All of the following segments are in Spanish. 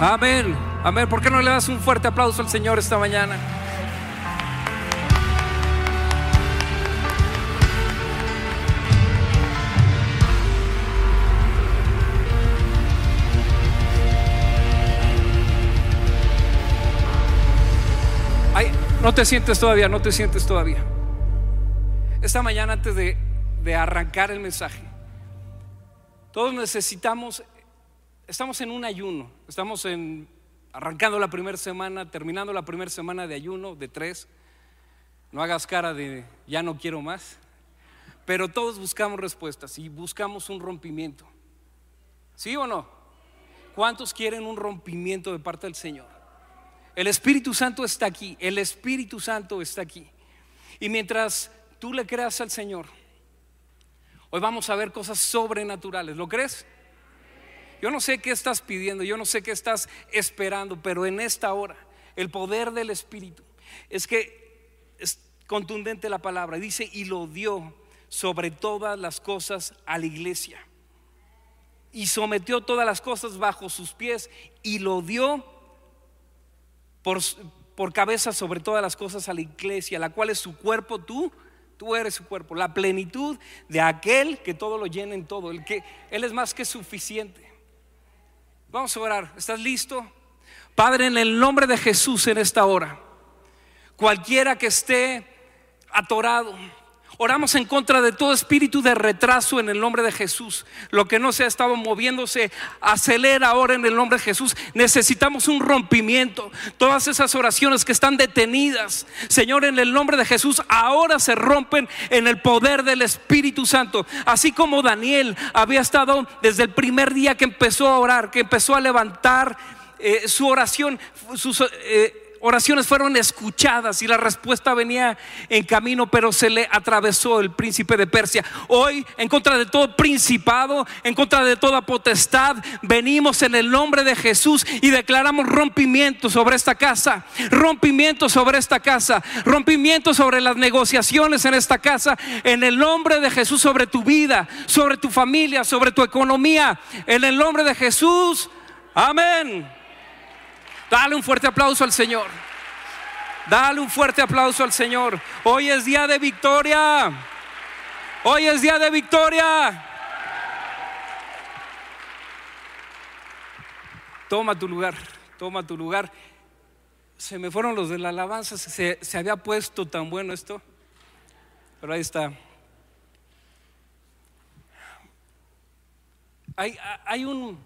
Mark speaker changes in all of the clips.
Speaker 1: Amén. Amén. ¿Por qué no le das un fuerte aplauso al Señor esta mañana? Ay, no te sientes todavía, no te sientes todavía. Esta mañana antes de, de arrancar el mensaje, todos necesitamos, estamos en un ayuno, estamos en, arrancando la primera semana, terminando la primera semana de ayuno, de tres. No hagas cara de ya no quiero más. Pero todos buscamos respuestas y buscamos un rompimiento. ¿Sí o no? ¿Cuántos quieren un rompimiento de parte del Señor? El Espíritu Santo está aquí, el Espíritu Santo está aquí. Y mientras tú le creas al Señor, hoy vamos a ver cosas sobrenaturales. ¿Lo crees? Yo no sé qué estás pidiendo, yo no sé qué estás esperando, pero en esta hora, el poder del Espíritu es que es contundente la palabra. Dice, y lo dio sobre todas las cosas a la iglesia. Y sometió todas las cosas bajo sus pies y lo dio por, por cabeza sobre todas las cosas a la iglesia, la cual es su cuerpo, tú, tú eres su cuerpo, la plenitud de aquel que todo lo llena en todo, el que Él es más que suficiente. Vamos a orar, ¿estás listo? Padre, en el nombre de Jesús en esta hora, cualquiera que esté atorado, Oramos en contra de todo espíritu de retraso en el nombre de Jesús. Lo que no se ha estado moviéndose, acelera ahora en el nombre de Jesús. Necesitamos un rompimiento. Todas esas oraciones que están detenidas, Señor, en el nombre de Jesús, ahora se rompen en el poder del Espíritu Santo. Así como Daniel había estado desde el primer día que empezó a orar, que empezó a levantar eh, su oración, sus... Eh, oraciones fueron escuchadas y la respuesta venía en camino, pero se le atravesó el príncipe de Persia. Hoy, en contra de todo principado, en contra de toda potestad, venimos en el nombre de Jesús y declaramos rompimiento sobre esta casa, rompimiento sobre esta casa, rompimiento sobre las negociaciones en esta casa, en el nombre de Jesús sobre tu vida, sobre tu familia, sobre tu economía, en el nombre de Jesús. Amén. Dale un fuerte aplauso al Señor. Dale un fuerte aplauso al Señor. Hoy es día de victoria. Hoy es día de victoria. Toma tu lugar, toma tu lugar. Se me fueron los de la alabanza, se, se había puesto tan bueno esto. Pero ahí está. Hay, hay un,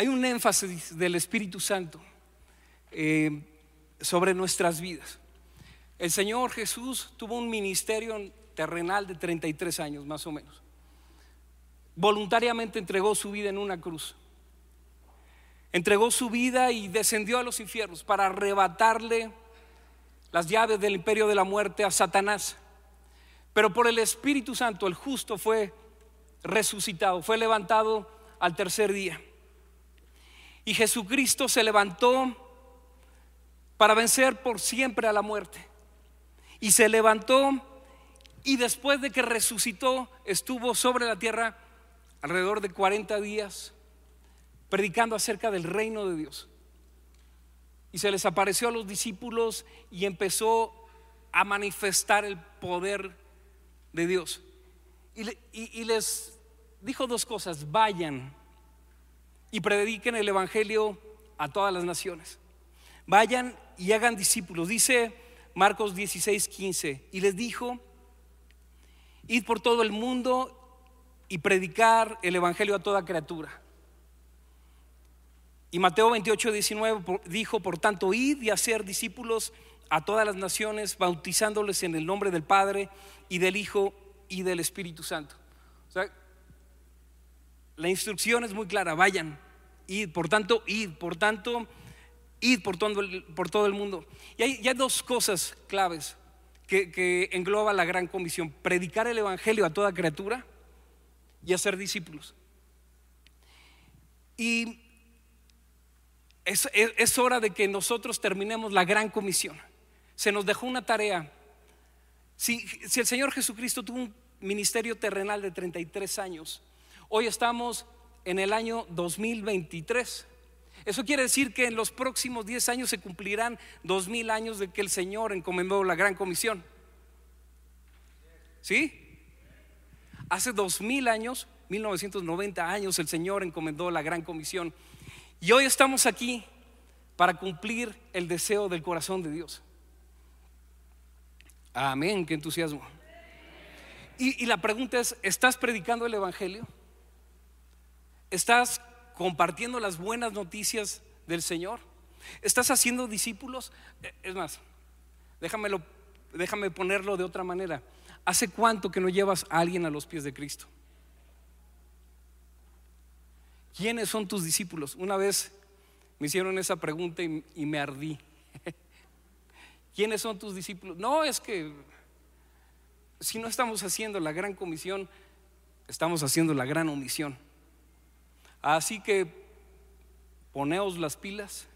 Speaker 1: hay un énfasis del Espíritu Santo eh, sobre nuestras vidas. El Señor Jesús tuvo un ministerio terrenal de 33 años más o menos. Voluntariamente entregó su vida en una cruz. Entregó su vida y descendió a los infiernos para arrebatarle las llaves del imperio de la muerte a Satanás. Pero por el Espíritu Santo el justo fue resucitado, fue levantado al tercer día. Y Jesucristo se levantó para vencer por siempre a la muerte. Y se levantó y después de que resucitó estuvo sobre la tierra alrededor de 40 días predicando acerca del reino de Dios. Y se les apareció a los discípulos y empezó a manifestar el poder de Dios. Y, y, y les dijo dos cosas, vayan y prediquen el Evangelio a todas las naciones. Vayan y hagan discípulos. Dice Marcos 16, 15. Y les dijo, id por todo el mundo y predicar el Evangelio a toda criatura. Y Mateo 28, 19 dijo, por tanto, id y hacer discípulos a todas las naciones, bautizándoles en el nombre del Padre y del Hijo y del Espíritu Santo. O sea, la instrucción es muy clara, vayan, id, por tanto, id, por tanto, id por todo, el, por todo el mundo. Y hay, dos cosas claves que, que, engloba la gran comisión, predicar el Evangelio a toda criatura y hacer discípulos. Y es, hora de que nosotros terminemos la gran comisión. Se nos dejó una tarea. Si, si el Señor Jesucristo tuvo un ministerio terrenal de 33 años, hoy estamos en el año 2023. Eso quiere decir que en los próximos 10 años se cumplirán 2000 años de que el Señor encomendó la gran comisión. ¿Sí? Hace 2000 años, 1990 años, el Señor encomendó la gran comisión. Y hoy estamos aquí para cumplir el deseo del corazón de Dios. Amén, qué entusiasmo. Y, y la pregunta es, ¿estás predicando el Evangelio? ¿Estás compartiendo las buenas noticias del Señor? ¿Estás haciendo discípulos? Eh, es más, déjamelo, déjame ponerlo de otra manera. ¿Hace cuánto que no llevas a alguien a los pies de Cristo? ¿Quiénes son tus discípulos? Una vez me hicieron esa pregunta y, y me ardí. ¿Quiénes son tus discípulos? No, es que si no estamos haciendo la gran comisión, estamos haciendo la gran omisión. Así que poneos las pilas,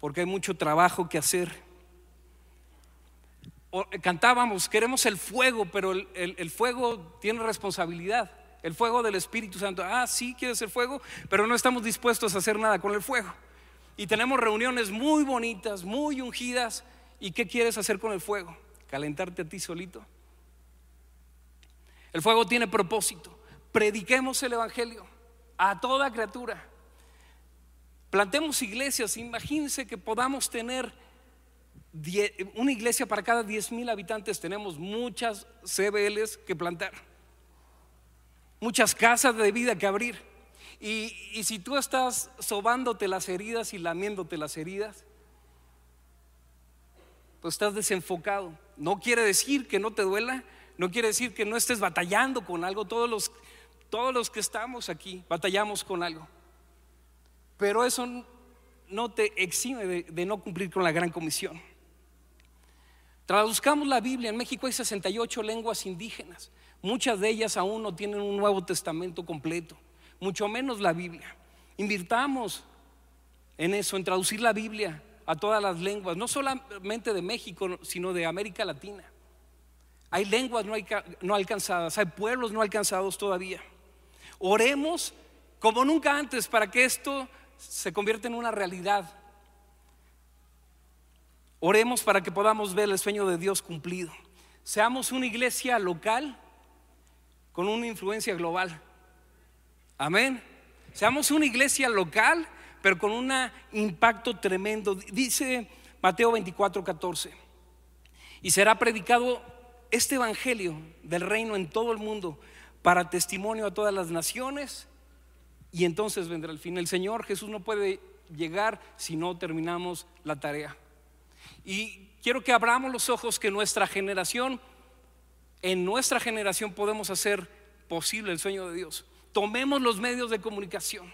Speaker 1: porque hay mucho trabajo que hacer. cantábamos, queremos el fuego, pero el, fuego tiene responsabilidad. El fuego del Espíritu Santo. Ah, sí, quieres el fuego, pero no estamos dispuestos a hacer nada con el fuego. Y tenemos reuniones muy bonitas, muy ungidas. ¿Y qué quieres hacer con el fuego? ¿Calentarte a ti solito? El fuego tiene propósito. Prediquemos el Evangelio a toda criatura. Plantemos iglesias, imagínense que podamos tener una iglesia para cada 10 mil habitantes. Tenemos muchas CBLs que plantar, muchas casas de vida que abrir. Y, y si tú estás sobándote las heridas y lamiéndote las heridas, pues estás desenfocado. No quiere decir que no te duela, no quiere decir que no estés batallando con algo. Todos los todos los que estamos aquí batallamos con algo. Pero eso no te exime de, no cumplir con la gran comisión. Traduzcamos la Biblia. En México hay 68 lenguas indígenas. Muchas de ellas aún no tienen un Nuevo Testamento completo, mucho menos la Biblia. Invirtamos en eso, en traducir la Biblia a todas las lenguas, no solamente de México, sino de América Latina. Hay lenguas no, no alcanzadas, hay pueblos no alcanzados todavía. Oremos como nunca antes para que esto se convierta en una realidad. Oremos para que podamos ver el sueño de Dios cumplido. Seamos una iglesia local con una influencia global. Amén. Seamos una iglesia local, pero con un impacto tremendo. Dice Mateo 24, 14. Y será predicado este evangelio del reino en todo el mundo para testimonio a todas las naciones y entonces vendrá el fin. El Señor Jesús no puede llegar si no terminamos la tarea. Y quiero que abramos los ojos que nuestra generación, en nuestra generación podemos hacer posible el sueño de Dios. Tomemos los medios de comunicación,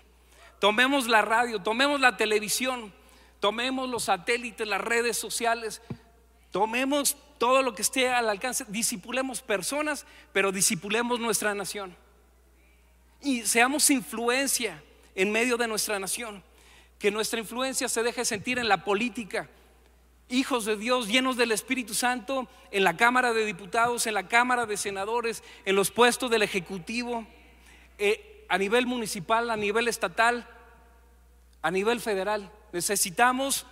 Speaker 1: tomemos la radio, tomemos la televisión, tomemos los satélites, las redes sociales, tomemos todo lo que esté al alcance, disipulemos personas, pero disipulemos nuestra nación. Y seamos influencia en medio de nuestra nación. Que nuestra influencia se deje sentir en la política. Hijos de Dios llenos del Espíritu Santo en la Cámara de Diputados, en la Cámara de Senadores, en los puestos del Ejecutivo, eh, a nivel municipal, a nivel estatal, a nivel federal. Necesitamos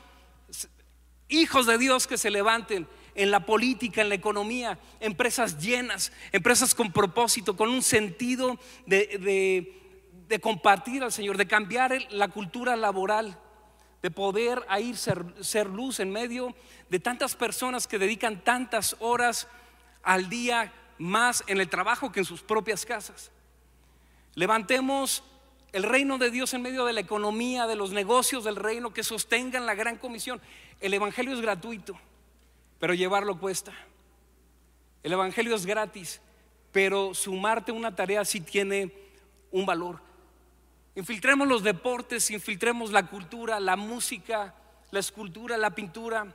Speaker 1: hijos de Dios que se levanten en la política, en la economía, empresas llenas, empresas con propósito, con un sentido de, compartir al Señor, de cambiar la cultura laboral, de poder ahí ser, ser luz en medio de tantas personas que dedican tantas horas al día más en el trabajo que en sus propias casas. Levantemos el reino de Dios en medio de la economía, de los negocios del reino que sostengan la gran comisión. El Evangelio es gratuito pero llevarlo cuesta. El Evangelio es gratis, pero sumarte una tarea sí tiene un valor. Infiltremos los deportes, infiltremos la cultura, la música, la escultura, la pintura.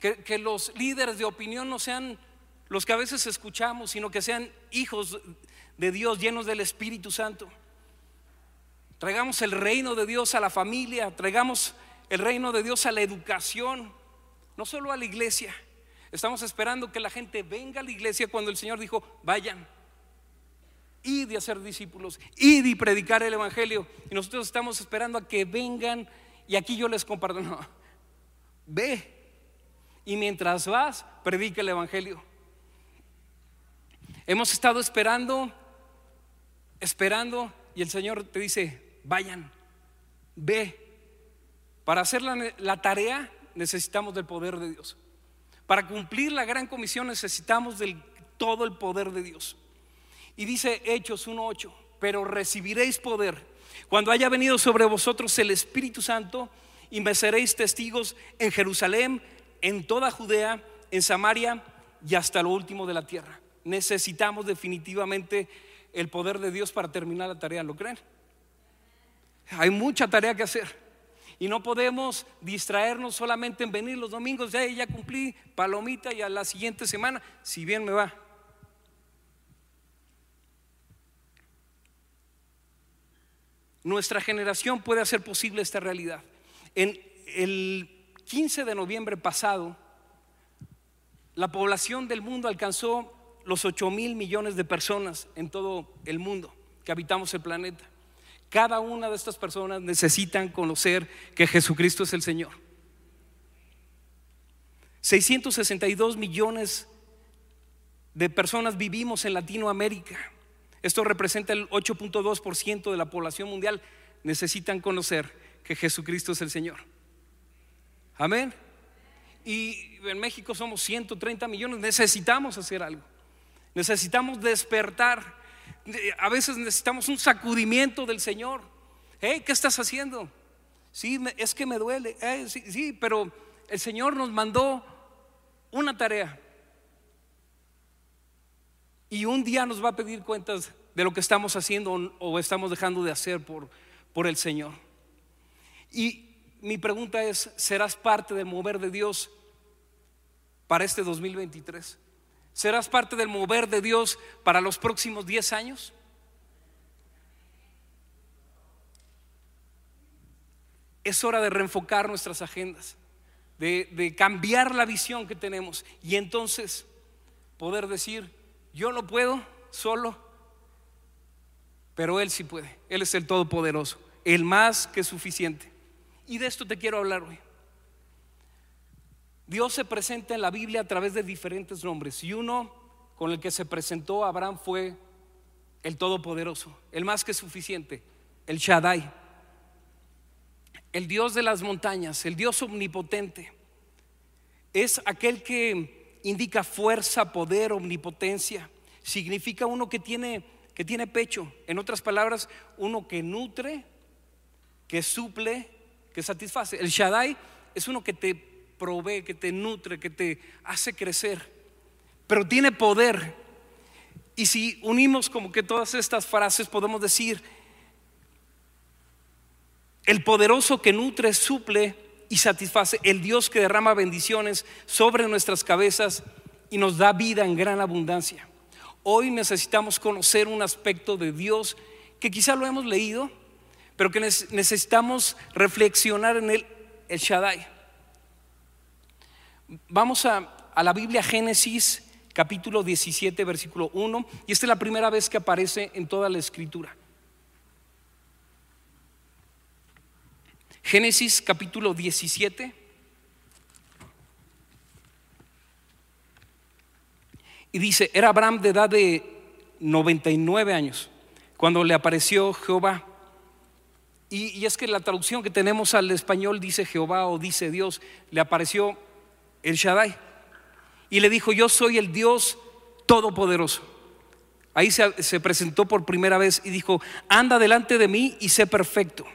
Speaker 1: Que, los líderes de opinión no sean los que a veces escuchamos, sino que sean hijos de Dios llenos del Espíritu Santo. Traigamos el reino de Dios a la familia, traigamos el reino de Dios a la educación, no solo a la iglesia. Estamos esperando que la gente venga a la iglesia cuando el Señor dijo, vayan. y de hacer discípulos, y predicar el Evangelio. Y nosotros estamos esperando a que vengan y aquí yo les comparto. Ve. Y mientras vas, predica el Evangelio. Hemos estado esperando, esperando, y el Señor te dice, vayan, ve. Para hacer la tarea necesitamos del poder de Dios. Para cumplir la gran comisión necesitamos del todo el poder de Dios. Y dice Hechos 1.8, pero recibiréis poder cuando haya venido sobre vosotros el Espíritu Santo y me seréis testigos en Jerusalén, en toda Judea, en Samaria y hasta lo último de la tierra. Necesitamos definitivamente el poder de Dios para terminar la tarea, ¿lo creen? Hay mucha tarea que hacer. Y no podemos distraernos solamente en venir los domingos, ya, ya cumplí palomita y a la siguiente semana, si bien me va. Nuestra generación puede hacer posible esta realidad. En el 15 de noviembre pasado, la población del mundo alcanzó los 8 mil millones de personas en todo el mundo que habitamos el planeta. Cada una de estas personas necesitan conocer que Jesucristo es el Señor. 662 millones de personas vivimos en Latinoamérica. Esto representa el 8.2% de la población mundial. Necesitan conocer que Jesucristo es el Señor. Amén. Y en México somos 130 millones. Necesitamos hacer algo. Necesitamos despertar. A veces necesitamos un sacudimiento del Señor. ¿qué estás haciendo? Sí, es que me duele. sí, sí, pero el Señor nos mandó una tarea. Y un día nos va a pedir cuentas de lo que estamos haciendo o estamos dejando de hacer por, por el Señor. Y mi pregunta es, ¿serás parte del mover de Dios para este 2023? ¿Serás parte del mover de Dios para los próximos 10 años? Es hora de reenfocar nuestras agendas, de, de cambiar la visión que tenemos y entonces poder decir, yo no puedo solo, pero Él sí puede. Él es el Todopoderoso, el más que suficiente. Y de esto te quiero hablar hoy. Dios se presenta en la Biblia a través de diferentes nombres y uno con el que se presentó Abraham fue el Todopoderoso, el más que suficiente, el Shaddai, el Dios de las montañas, el Dios omnipotente. Es aquel que indica fuerza, poder, omnipotencia. Significa uno que tiene, que tiene pecho. En otras palabras, uno que nutre, que suple, que satisface. El Shaddai es uno que te provee, que te nutre, que te hace crecer. Pero tiene poder. Y si unimos como que todas estas frases, podemos decir, el poderoso que nutre, suple, y satisface, el Dios que derrama bendiciones sobre nuestras cabezas y nos da vida en gran abundancia. Hoy necesitamos conocer un aspecto de Dios que quizá lo hemos leído, pero que necesitamos reflexionar en él, el Shaddai. Vamos a, a la Biblia Génesis capítulo 17, versículo 1, y esta es la primera vez que aparece en toda la escritura. Génesis capítulo 17. Y dice, era Abraham de edad de 99 años cuando le apareció Jehová. Y, y, es que la traducción que tenemos al español dice Jehová o dice Dios, le apareció el Shaddai. Y le dijo, yo soy el Dios todopoderoso. Ahí se, se presentó por primera vez y dijo, anda delante de mí y sé perfecto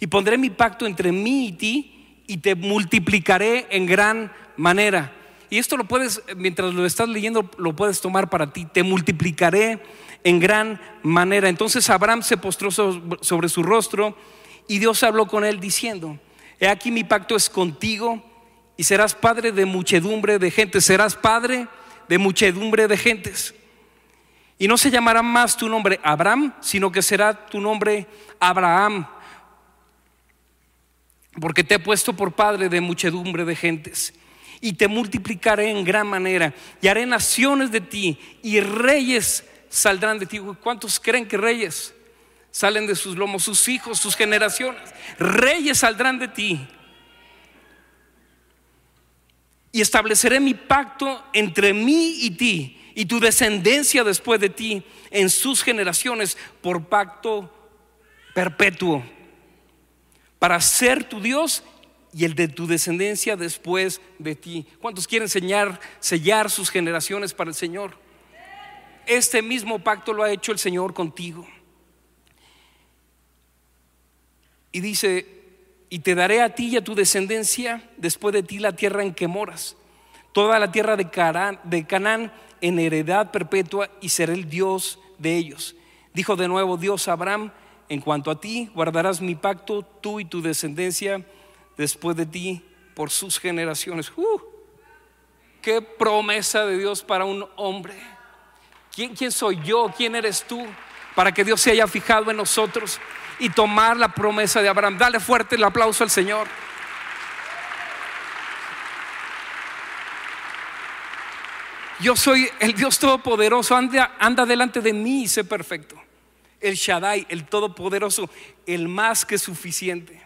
Speaker 1: y pondré mi pacto entre mí y ti y te multiplicaré en gran manera. Y esto lo puedes, mientras lo estás leyendo, lo puedes tomar para ti. Te multiplicaré en gran manera. Entonces Abraham se postró sobre su rostro y Dios habló con él diciendo, he aquí mi pacto es contigo y serás padre de muchedumbre de gentes, serás padre de muchedumbre de gentes. Y no se llamará más tu nombre Abraham, sino que será tu nombre Abraham porque te he puesto por padre de muchedumbre de gentes, y te multiplicaré en gran manera, y haré naciones de ti, y reyes saldrán de ti. ¿Cuántos creen que reyes salen de sus lomos? Sus hijos, sus generaciones. Reyes saldrán de ti. Y estableceré mi pacto entre mí y ti y tu descendencia después de ti en sus generaciones por pacto perpetuo para ser tu Dios y el de tu descendencia después de ti. ¿Cuántos quieren enseñar, sellar sus generaciones para el Señor? Este mismo pacto lo ha hecho el Señor contigo. Y dice, y te daré a ti y a tu descendencia después de ti la tierra en que moras, toda la tierra de, Canaán en heredad perpetua y seré el Dios de ellos. Dijo de nuevo Dios a Abraham, en cuanto a ti, guardarás mi pacto, tú y tu descendencia después de ti por sus generaciones. ¡Uh! qué promesa de Dios para un hombre. ¿Quién, ¿Quién soy yo? ¿Quién eres tú? Para que Dios se haya fijado en nosotros y tomar la promesa de Abraham. Dale fuerte el aplauso al Señor. Yo soy el Dios Todopoderoso, anda, anda delante de mí y sé perfecto. El Shaddai, el Todopoderoso, el más que suficiente.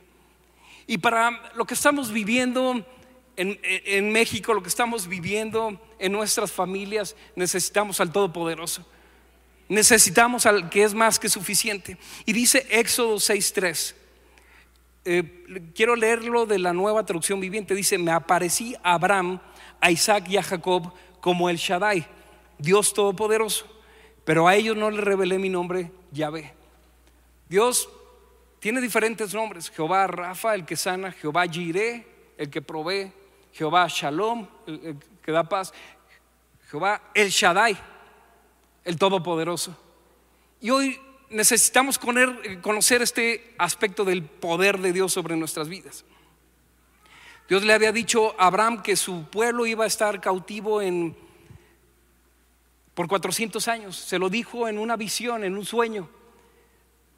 Speaker 1: Y para lo que estamos viviendo en, en, México, lo que estamos viviendo en nuestras familias, necesitamos al Todopoderoso. Necesitamos al que es más que suficiente. Y dice Éxodo 6.3. Eh, quiero leerlo de la nueva traducción viviente. Dice, me aparecí a Abraham, a Isaac y a Jacob como el Shaddai, Dios Todopoderoso. Pero a ellos no les revelé mi nombre, Yahvé. Dios tiene diferentes nombres. Jehová Rafa, el que sana, Jehová Jireh, el que provee, Jehová Shalom, el, que da paz, Jehová El Shaddai, el Todopoderoso. Y hoy necesitamos conocer este aspecto del poder de Dios sobre nuestras vidas. Dios le había dicho a Abraham que su pueblo iba a estar cautivo por 400 años. Se lo dijo en una visión, en un sueño.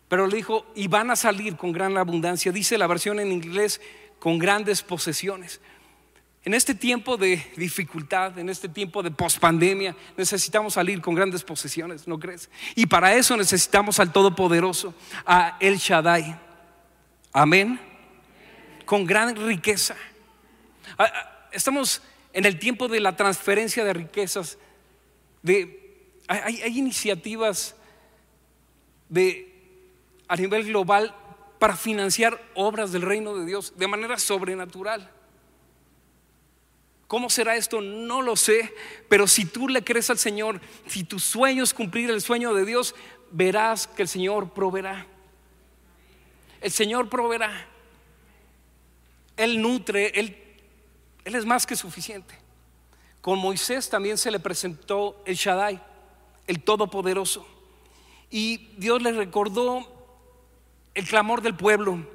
Speaker 1: Pero le dijo, y van a salir con gran abundancia. Dice la versión en inglés, con grandes posesiones. En este tiempo de dificultad, en este tiempo de pospandemia, necesitamos salir con grandes posesiones, ¿no crees? Y para eso necesitamos al Todopoderoso, a El Shaddai. Amén. Con gran riqueza. Ah, ah, estamos en el tiempo de la transferencia de riquezas. De, hay, hay iniciativas de, a nivel global para financiar obras del reino de Dios de manera sobrenatural. ¿Cómo será esto? No lo sé, pero si tú le crees al Señor, si tu sueño es cumplir el sueño de Dios, verás que el Señor proveerá. El Señor proveerá. Él nutre, Él es más que suficiente. Con Moisés también se le presentó el Shaddai, el Todopoderoso. Y Dios le recordó el clamor del pueblo.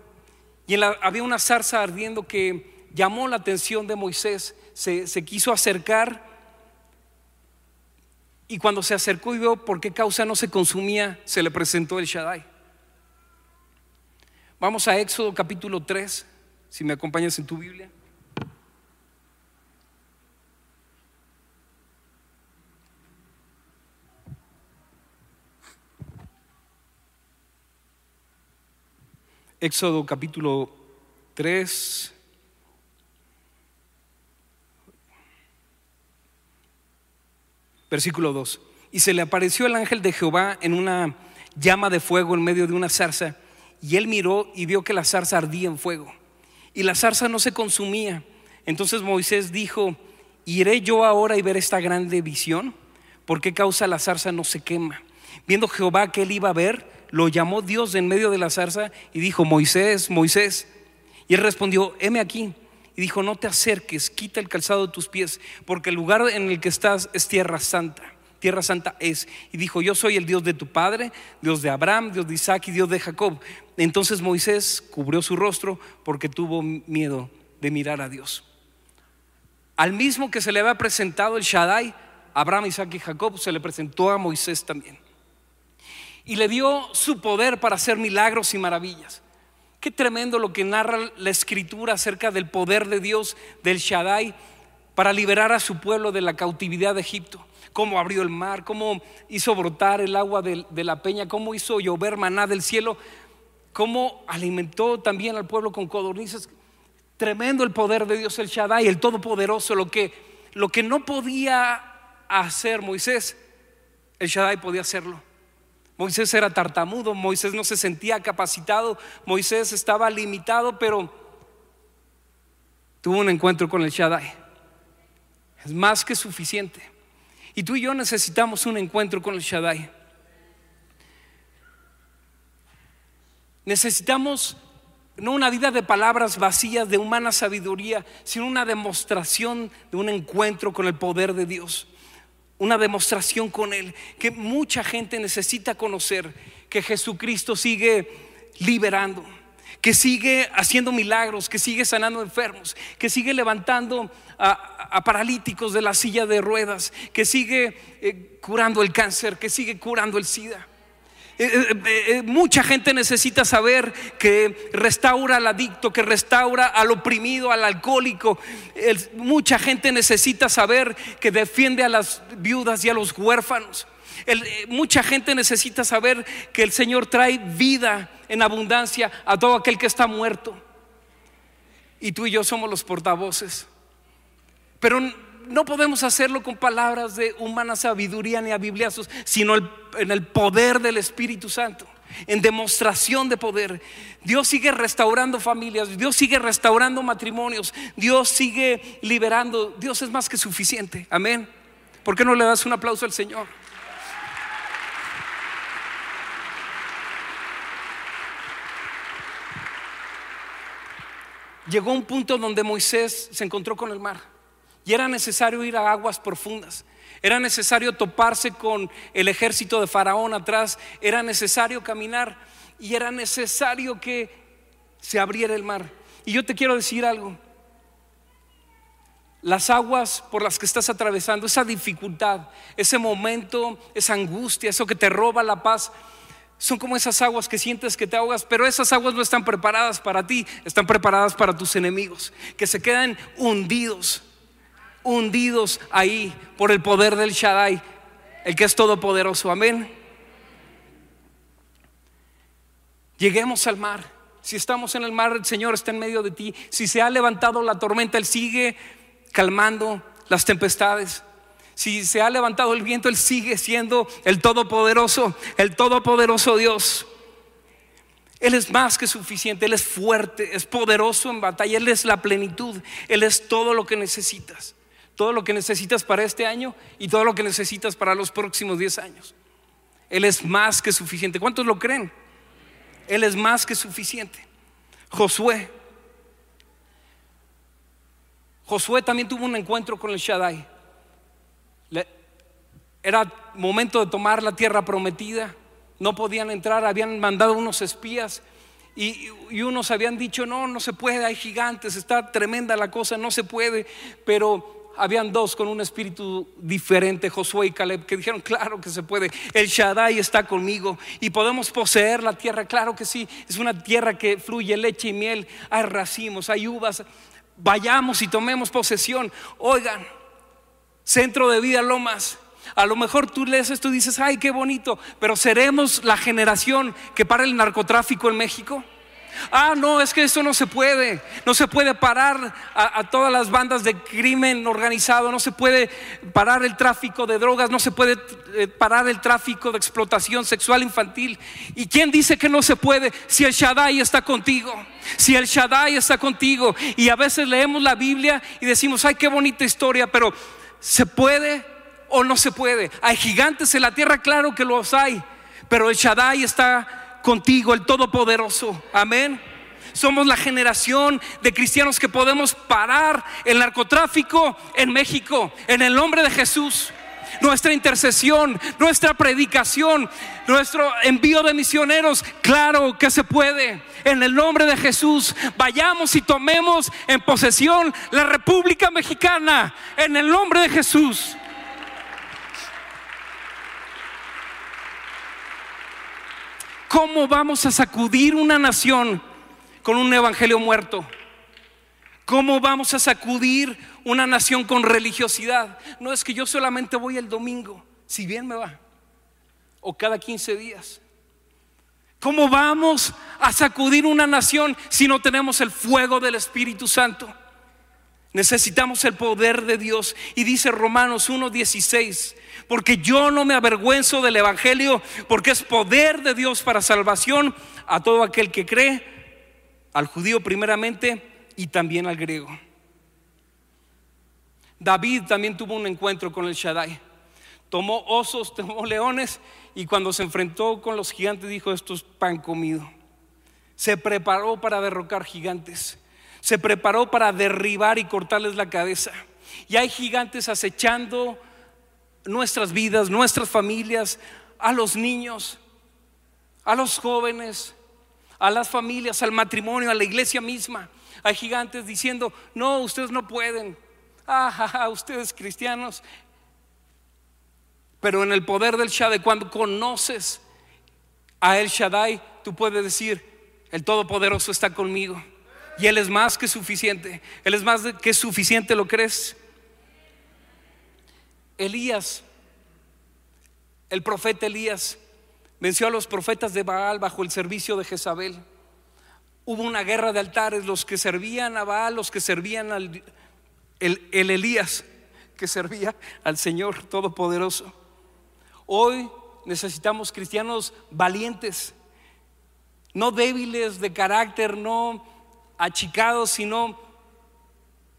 Speaker 1: Y había una zarza ardiendo que llamó la atención de Moisés. Se, quiso acercar. Y cuando se acercó y vio por qué causa no se consumía, se le presentó el Shaddai. Vamos a Éxodo capítulo 3, si me acompañas en tu Biblia. Éxodo capítulo 3. Versículo 2. Y se le apareció el ángel de Jehová en una llama de fuego en medio de una zarza. Y él miró y vio que la zarza ardía en fuego. Y la zarza no se consumía. Entonces Moisés dijo, ¿iré yo ahora y ver esta grande visión? ¿Por qué causa la zarza no se quema? Viendo Jehová que él iba a ver, lo llamó Dios en medio de la zarza y dijo, Moisés, Moisés. Y él respondió, heme aquí. Y dijo, no te acerques, quita el calzado de tus pies, porque el lugar en el que estás es tierra santa. Tierra santa es. Y dijo, yo soy el Dios de tu padre, Dios de Abraham, Dios de Isaac y Dios de Jacob. Entonces Moisés cubrió su rostro porque tuvo miedo de mirar a Dios. Al mismo que se le había presentado el Shaddai, Abraham, Isaac y Jacob, se le presentó a Moisés también y le dio su poder para hacer milagros y maravillas. Qué tremendo lo que narra la escritura acerca del poder de Dios, del Shaddai, para liberar a su pueblo de la cautividad de Egipto. cómo abrió el mar, cómo hizo brotar el agua de, la peña, cómo hizo llover maná del cielo, cómo alimentó también al pueblo con codornices. Tremendo el poder de Dios el Shaddai, el Todopoderoso, lo que, lo que no podía hacer Moisés, el Shaddai podía hacerlo. Moisés era tartamudo, Moisés no se sentía capacitado, Moisés estaba limitado, pero tuvo un encuentro con el Shaddai. Es más que suficiente. Y tú y yo necesitamos un encuentro con el Shaddai. Necesitamos no una vida de palabras vacías, de humana sabiduría, sino una demostración de un encuentro con el poder de Dios una demostración con Él, que mucha gente necesita conocer, que Jesucristo sigue liberando, que sigue haciendo milagros, que sigue sanando enfermos, que sigue levantando a, paralíticos de la silla de ruedas, que sigue eh, curando el cáncer, que sigue curando el SIDA. Eh, eh, eh, mucha gente necesita saber que restaura al adicto, que restaura al oprimido, al alcohólico. mucha gente necesita saber que defiende a las viudas y a los huérfanos. mucha gente necesita saber que el Señor trae vida en abundancia a todo aquel que está muerto. Y tú y yo somos los portavoces. Pero no podemos hacerlo con palabras de humana sabiduría ni a bibliazos, sino en el poder del Espíritu Santo, en demostración de poder. Dios sigue restaurando familias, Dios sigue restaurando matrimonios, Dios sigue liberando. Dios es más que suficiente. Amén. ¿Por qué no le das un aplauso al Señor? Llegó un punto donde Moisés se encontró con el mar. Y era necesario ir a aguas profundas. Era necesario toparse con el ejército de Faraón atrás. Era necesario caminar. Y era necesario que se abriera el mar. Y yo te quiero decir algo. Las aguas por las que estás atravesando, esa dificultad, ese momento, esa angustia, eso que te roba la paz, son como esas aguas que sientes que te ahogas, pero esas aguas no están preparadas para ti, están preparadas para tus enemigos, que se quedan hundidos hundidos ahí por el poder del Shaddai, el que es todopoderoso. Amén. Lleguemos al mar. Si estamos en el mar, el Señor está en medio de ti. Si se ha levantado la tormenta, Él sigue calmando las tempestades. Si se ha levantado el viento, Él sigue siendo el todopoderoso, el todopoderoso Dios. Él es más que suficiente, Él es fuerte, es poderoso en batalla, Él es la plenitud, Él es todo lo que necesitas todo lo que necesitas para este año y todo lo que necesitas para los próximos 10 años. Él es más que suficiente. ¿Cuántos lo creen? Él es más que suficiente. Josué. Josué también tuvo un encuentro con el Shaddai. era momento de tomar la tierra prometida. No podían entrar, habían mandado unos espías y, y, unos habían dicho, no, no se puede, hay gigantes, está tremenda la cosa, no se puede. Pero habían dos con un espíritu diferente, Josué y Caleb, que dijeron, claro que se puede, el Shaddai está conmigo y podemos poseer la tierra, claro que sí, es una tierra que fluye leche y miel, hay racimos, hay uvas, vayamos y tomemos posesión. Oigan, centro de vida Lomas. A lo mejor tú lees esto y dices, ay, qué bonito, pero seremos la generación que para el narcotráfico en México. Ah, no, es que eso no se puede. No se puede parar a, todas las bandas de crimen organizado, no se puede parar el tráfico de drogas, no se puede eh, parar el tráfico de explotación sexual infantil. ¿Y quién dice que no se puede si el Shaddai está contigo? Si el Shaddai está contigo. Y a veces leemos la Biblia y decimos, ay, qué bonita historia, pero ¿se puede o no se puede? Hay gigantes en la tierra, claro que los hay, pero el Shaddai está contigo, el Todopoderoso. Amén. Somos la generación de cristianos que podemos parar el narcotráfico en México, en el nombre de Jesús. Nuestra intercesión, nuestra predicación, nuestro envío de misioneros, claro que se puede. En el nombre de Jesús, vayamos y tomemos en posesión la República Mexicana. En el nombre de Jesús. ¿Cómo vamos a sacudir una nación con un evangelio muerto? ¿Cómo vamos a sacudir una nación con religiosidad. No es que yo solamente voy el domingo, si bien me va, o cada 15 días. ¿Cómo vamos a sacudir una nación si no tenemos el fuego del Espíritu Santo? Necesitamos el poder de Dios. Y dice Romanos 1.16, porque yo no me avergüenzo del Evangelio, porque es poder de Dios para salvación a todo aquel que cree, al judío primeramente y también al griego. David también tuvo un encuentro con el Shaddai. Tomó osos, tomó leones y cuando se enfrentó con los gigantes dijo, esto es pan comido. Se preparó para derrocar gigantes. Se preparó para derribar y cortarles la cabeza. Y hay gigantes acechando nuestras vidas, nuestras familias, a los niños, a los jóvenes, a las familias, al matrimonio, a la iglesia misma. Hay gigantes diciendo, no, ustedes no pueden. Ah, ustedes cristianos. Pero en el poder del Shaddai, cuando conoces a El Shaddai, tú puedes decir, el Todopoderoso está conmigo. Y Él es más que suficiente. Él es más que suficiente, ¿lo crees? Elías, el profeta Elías, venció a los profetas de Baal bajo el servicio de Jezabel. Hubo una guerra de altares, los que servían a Baal, los que servían al el, Elías, que servía al Señor Todopoderoso. Hoy necesitamos cristianos valientes, no débiles de carácter, no achicados, sino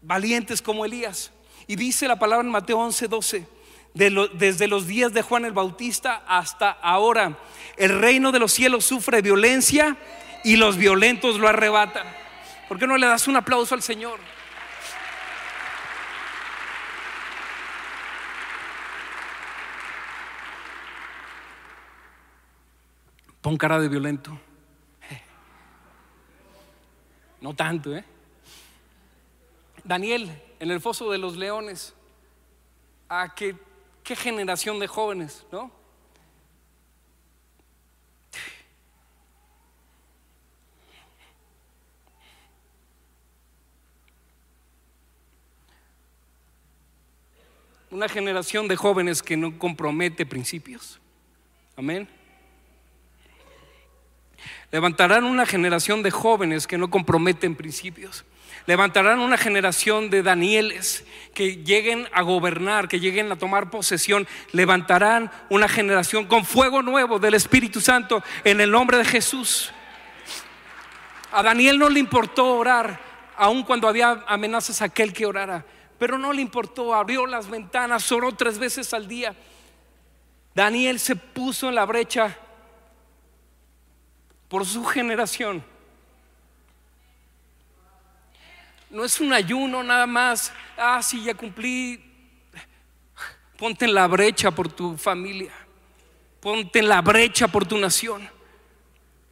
Speaker 1: valientes como Elías. Y dice la palabra en Mateo 11, 12 desde los días de Juan el Bautista hasta ahora. El reino de los cielos sufre violencia y los violentos lo arrebatan. ¿Por qué no le das un aplauso al Señor? Pon cara de violento. No tanto, ¿eh? Daniel, en el foso de los leones, a que qué generación de jóvenes, ¿no? Una generación de jóvenes que no compromete principios. Amén. Levantarán una generación de jóvenes que no comprometen principios. Levantarán una generación de Danieles que lleguen a gobernar, que lleguen a tomar posesión. Levantarán una generación con fuego nuevo del Espíritu Santo en el nombre de Jesús. A Daniel no le importó orar, aun cuando había amenazas a aquel que orara, pero no le importó, abrió las ventanas, oró tres veces al día. Daniel se puso en la brecha por su generación. No es un ayuno nada más. Ah, sí, ya cumplí. Ponte en la brecha por tu familia. Ponte en la brecha por tu nación.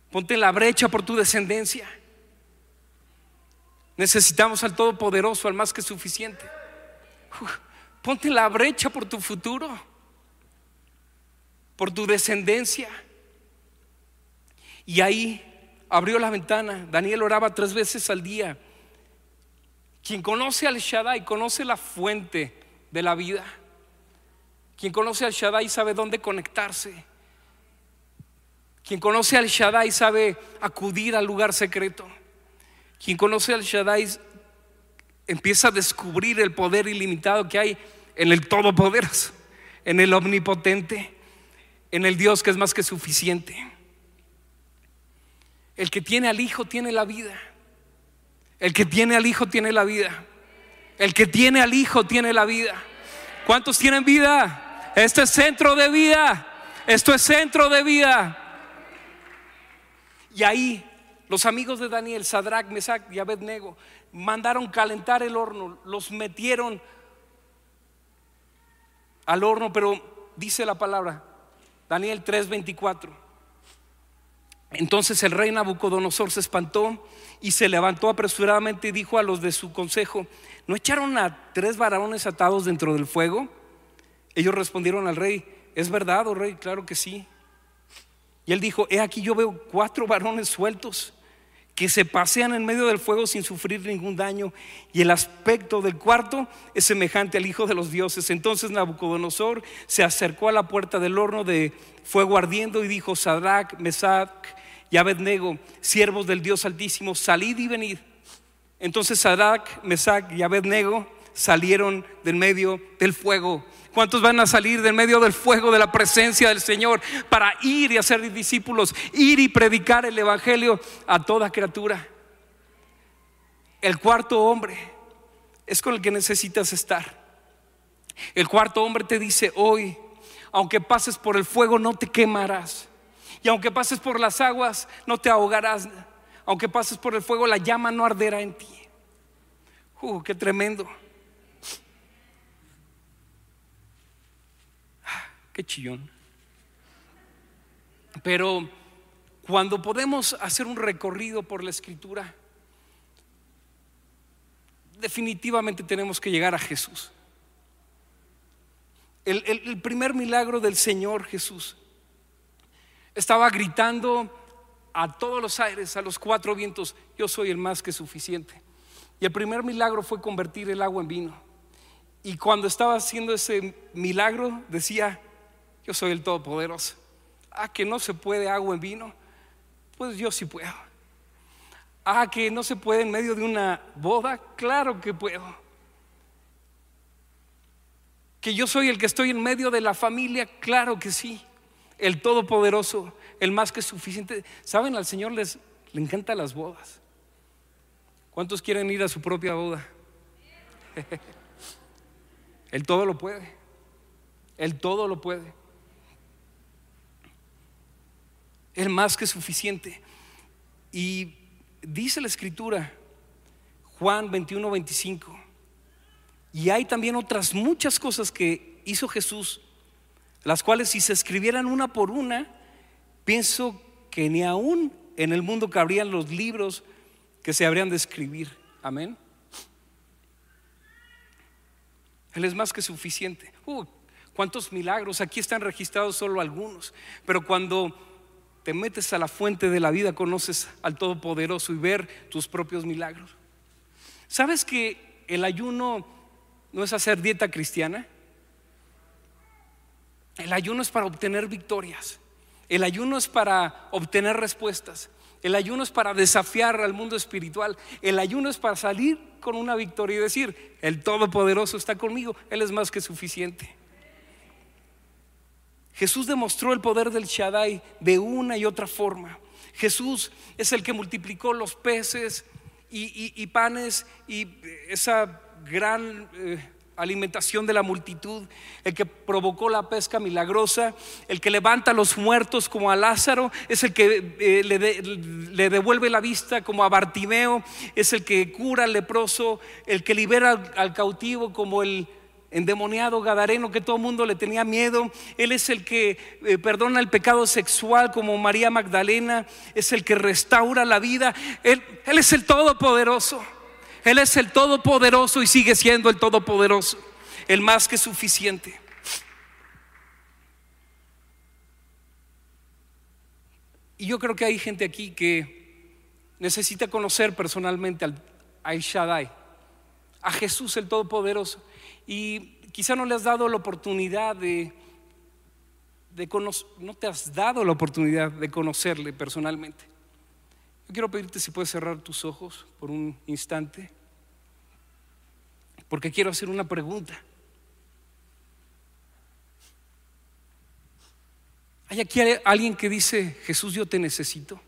Speaker 1: Ponte en la brecha por tu descendencia. Necesitamos al Todopoderoso, al más que suficiente. Ponte en la brecha por tu futuro, por tu descendencia. Y ahí abrió la ventana. Daniel oraba tres veces al día. Quien conoce al Shaddai conoce la fuente de la vida. Quien conoce al Shaddai sabe dónde conectarse. Quien conoce al Shaddai sabe acudir al lugar secreto. Quien conoce al Shaddai empieza a descubrir el poder ilimitado que hay en el Todopoderoso, en el Omnipotente, en el Dios que es más que suficiente. El que tiene al Hijo tiene la vida. El que tiene al Hijo tiene la vida. El que tiene al Hijo tiene la vida. ¿Cuántos tienen vida? Esto es centro de vida. Esto es centro de vida. Y ahí los amigos de Daniel, Sadrach, Mesach y Abednego, mandaron calentar el horno, los metieron al horno, pero dice la palabra, Daniel 3:24. Entonces el rey Nabucodonosor se espantó y se levantó apresuradamente y dijo a los de su consejo, ¿no echaron a tres varones atados dentro del fuego? Ellos respondieron al rey, ¿es verdad, oh rey? Claro que sí. Y él dijo, he aquí yo veo cuatro varones sueltos que se pasean en medio del fuego sin sufrir ningún daño, y el aspecto del cuarto es semejante al Hijo de los dioses. Entonces Nabucodonosor se acercó a la puerta del horno de fuego ardiendo y dijo, Sadrach, Mesach y Abednego, siervos del Dios Altísimo, salid y venid. Entonces Sadrach, Mesach y Abednego salieron del medio del fuego. ¿Cuántos van a salir del medio del fuego de la presencia del Señor para ir y hacer discípulos, ir y predicar el Evangelio a toda criatura? El cuarto hombre es con el que necesitas estar. El cuarto hombre te dice hoy, aunque pases por el fuego no te quemarás. Y aunque pases por las aguas no te ahogarás. Aunque pases por el fuego la llama no arderá en ti. Uh, qué tremendo. Qué chillón. Pero cuando podemos hacer un recorrido por la escritura, definitivamente tenemos que llegar a Jesús. El, primer milagro del Señor Jesús estaba gritando a todos los aires, a los cuatro vientos, yo soy el más que suficiente. Y el primer milagro fue convertir el agua en vino. Y cuando estaba haciendo ese milagro, decía, yo soy el Todopoderoso. Ah, que no se puede agua en vino. Pues yo sí puedo. Ah, que no se puede en medio de una boda. Claro que puedo. Que yo soy el que estoy en medio de la familia. Claro que sí. El Todopoderoso, el más que suficiente. ¿Saben? Al Señor les, le encantan las bodas. ¿Cuántos quieren ir a su propia boda? Él todo lo puede. Él todo lo puede. es más que suficiente. Y dice la escritura, Juan 21, 25, y hay también otras muchas cosas que hizo Jesús, las cuales si se escribieran una por una, pienso que ni aún en el mundo cabrían los libros que se habrían de escribir. Amén. Él es más que suficiente. Uh, ¿Cuántos milagros? Aquí están registrados solo algunos. Pero cuando te metes a la fuente de la vida, conoces al Todopoderoso y ver tus propios milagros. ¿Sabes que el ayuno no es hacer dieta cristiana? El ayuno es para obtener victorias. El ayuno es para obtener respuestas. El ayuno es para desafiar al mundo espiritual. El ayuno es para salir con una victoria y decir, el Todopoderoso está conmigo, Él es más que suficiente. Jesús demostró el poder del Shaddai de una y otra forma. Jesús es el que multiplicó los peces y, panes y esa gran eh, alimentación de la multitud, el que provocó la pesca milagrosa, el que levanta a los muertos como a Lázaro, es el que eh, le, devuelve la vista como a Bartimeo, es el que cura al leproso, el que libera al cautivo como el endemoniado gadareno que todo el mundo le tenía miedo. Él es el que eh, perdona el pecado sexual como María Magdalena. Es el que restaura la vida. Él, él es el todopoderoso. Él es el todopoderoso y sigue siendo el todopoderoso. El más que suficiente. Y yo creo que hay gente aquí que necesita conocer personalmente al, a Shaddai, a Jesús el Todopoderoso y quizá no le has dado la oportunidad de, de conocer, no te has dado la oportunidad de conocerle personalmente. Yo quiero pedirte si puedes cerrar tus ojos por un instante, porque quiero hacer una pregunta. ¿Hay aquí alguien que dice, Jesús, yo te necesito?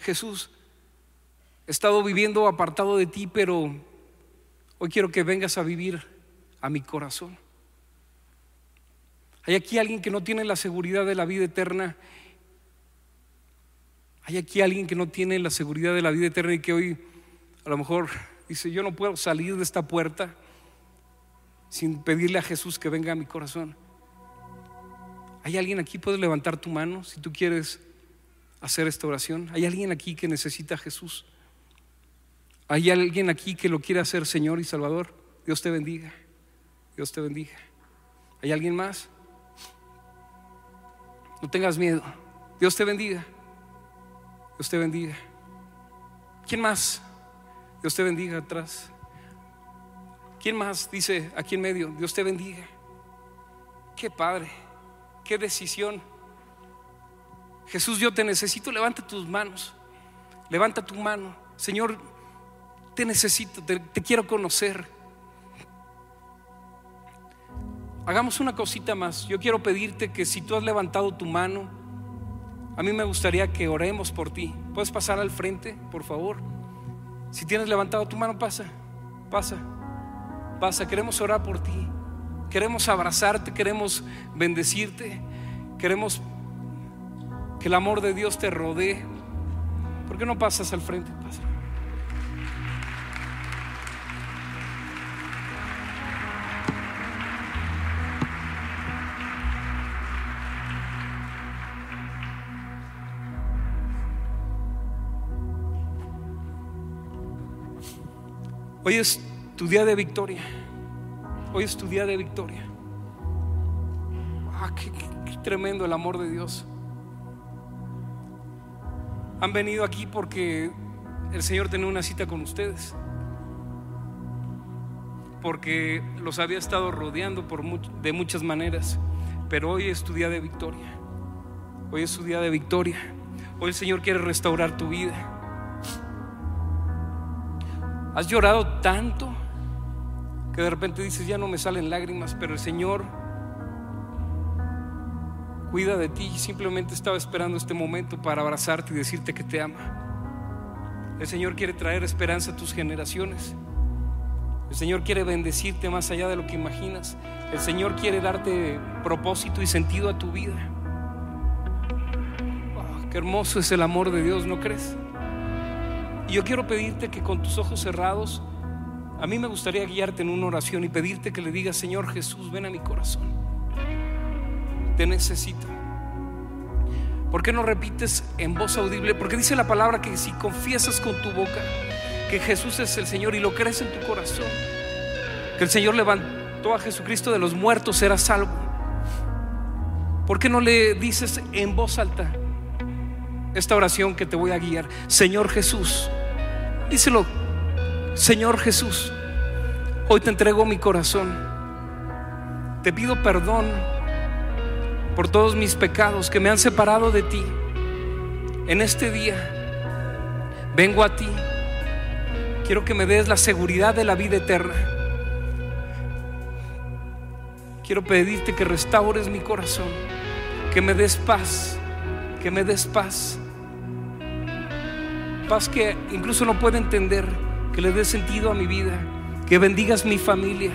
Speaker 1: Jesús, he estado viviendo apartado de ti, pero Hoy quiero que vengas a vivir a mi corazón. Hay aquí alguien que no tiene la seguridad de la vida eterna. Hay aquí alguien que no tiene la seguridad de la vida eterna y que hoy a lo mejor dice, yo no puedo salir de esta puerta sin pedirle a Jesús que venga a mi corazón. ¿Hay alguien aquí? Puedes levantar tu mano si tú quieres hacer esta oración. ¿Hay alguien aquí que necesita a Jesús? ¿Hay alguien aquí que lo quiere hacer Señor y Salvador? Dios te bendiga. Dios te bendiga. ¿Hay alguien más? No tengas miedo. Dios te bendiga. Dios te bendiga. ¿Quién más? Dios te bendiga atrás. ¿Quién más dice aquí en medio? Dios te bendiga. Qué padre, qué decisión. Jesús, yo te necesito. Levanta tus manos. Levanta tu mano. Señor, te necesito, te, te quiero conocer. Hagamos una cosita más. Yo quiero pedirte que si tú has levantado tu mano, a mí me gustaría que oremos por ti. ¿Puedes pasar al frente, por favor? Si tienes levantado tu mano, pasa, pasa, pasa. Queremos orar por ti. Queremos abrazarte, queremos bendecirte. Queremos que el amor de Dios te rodee. ¿Por qué no pasas al frente? Hoy es tu día de victoria. Hoy es tu día de victoria. Ah, qué, qué- tremendo el amor de Dios. Han venido aquí porque el Señor tenía una cita con ustedes. Porque los había estado rodeando por de muchas maneras. Pero hoy es tu día de victoria. Hoy es tu día de victoria. Hoy el Señor quiere restaurar tu vida. Has llorado tanto que de repente dices, ya no me salen lágrimas, pero el Señor cuida de ti y simplemente estaba esperando este momento para abrazarte y decirte que te ama. El Señor quiere traer esperanza a tus generaciones. El Señor quiere bendecirte más allá de lo que imaginas. El Señor quiere darte propósito y sentido a tu vida. Ah, qué hermoso es el amor de Dios, ¿no crees? Y yo quiero pedirte que con tus ojos cerrados, a mí me gustaría guiarte en una oración y pedirte que le digas, Señor Jesús, ven a mi corazón. Te necesito. ¿Por qué no repites en voz audible? Porque dice la palabra que si confiesas con tu boca que Jesús es el Señor y lo crees en tu corazón, que el Señor levantó a Jesucristo de los muertos, serás salvo. ¿Por qué no le dices en voz alta esta oración que te voy a guiar? Señor Jesús, díselo, Señor Jesús, hoy te entrego mi corazón. Te pido perdón por todos mis pecados que me han separado de ti. En este día vengo a ti. Quiero que me des la seguridad de la vida eterna. Quiero pedirte que restaures mi corazón, que me des paz, que me des paz. Paz que incluso no puedo entender, que le des sentido a mi vida, que bendigas mi familia.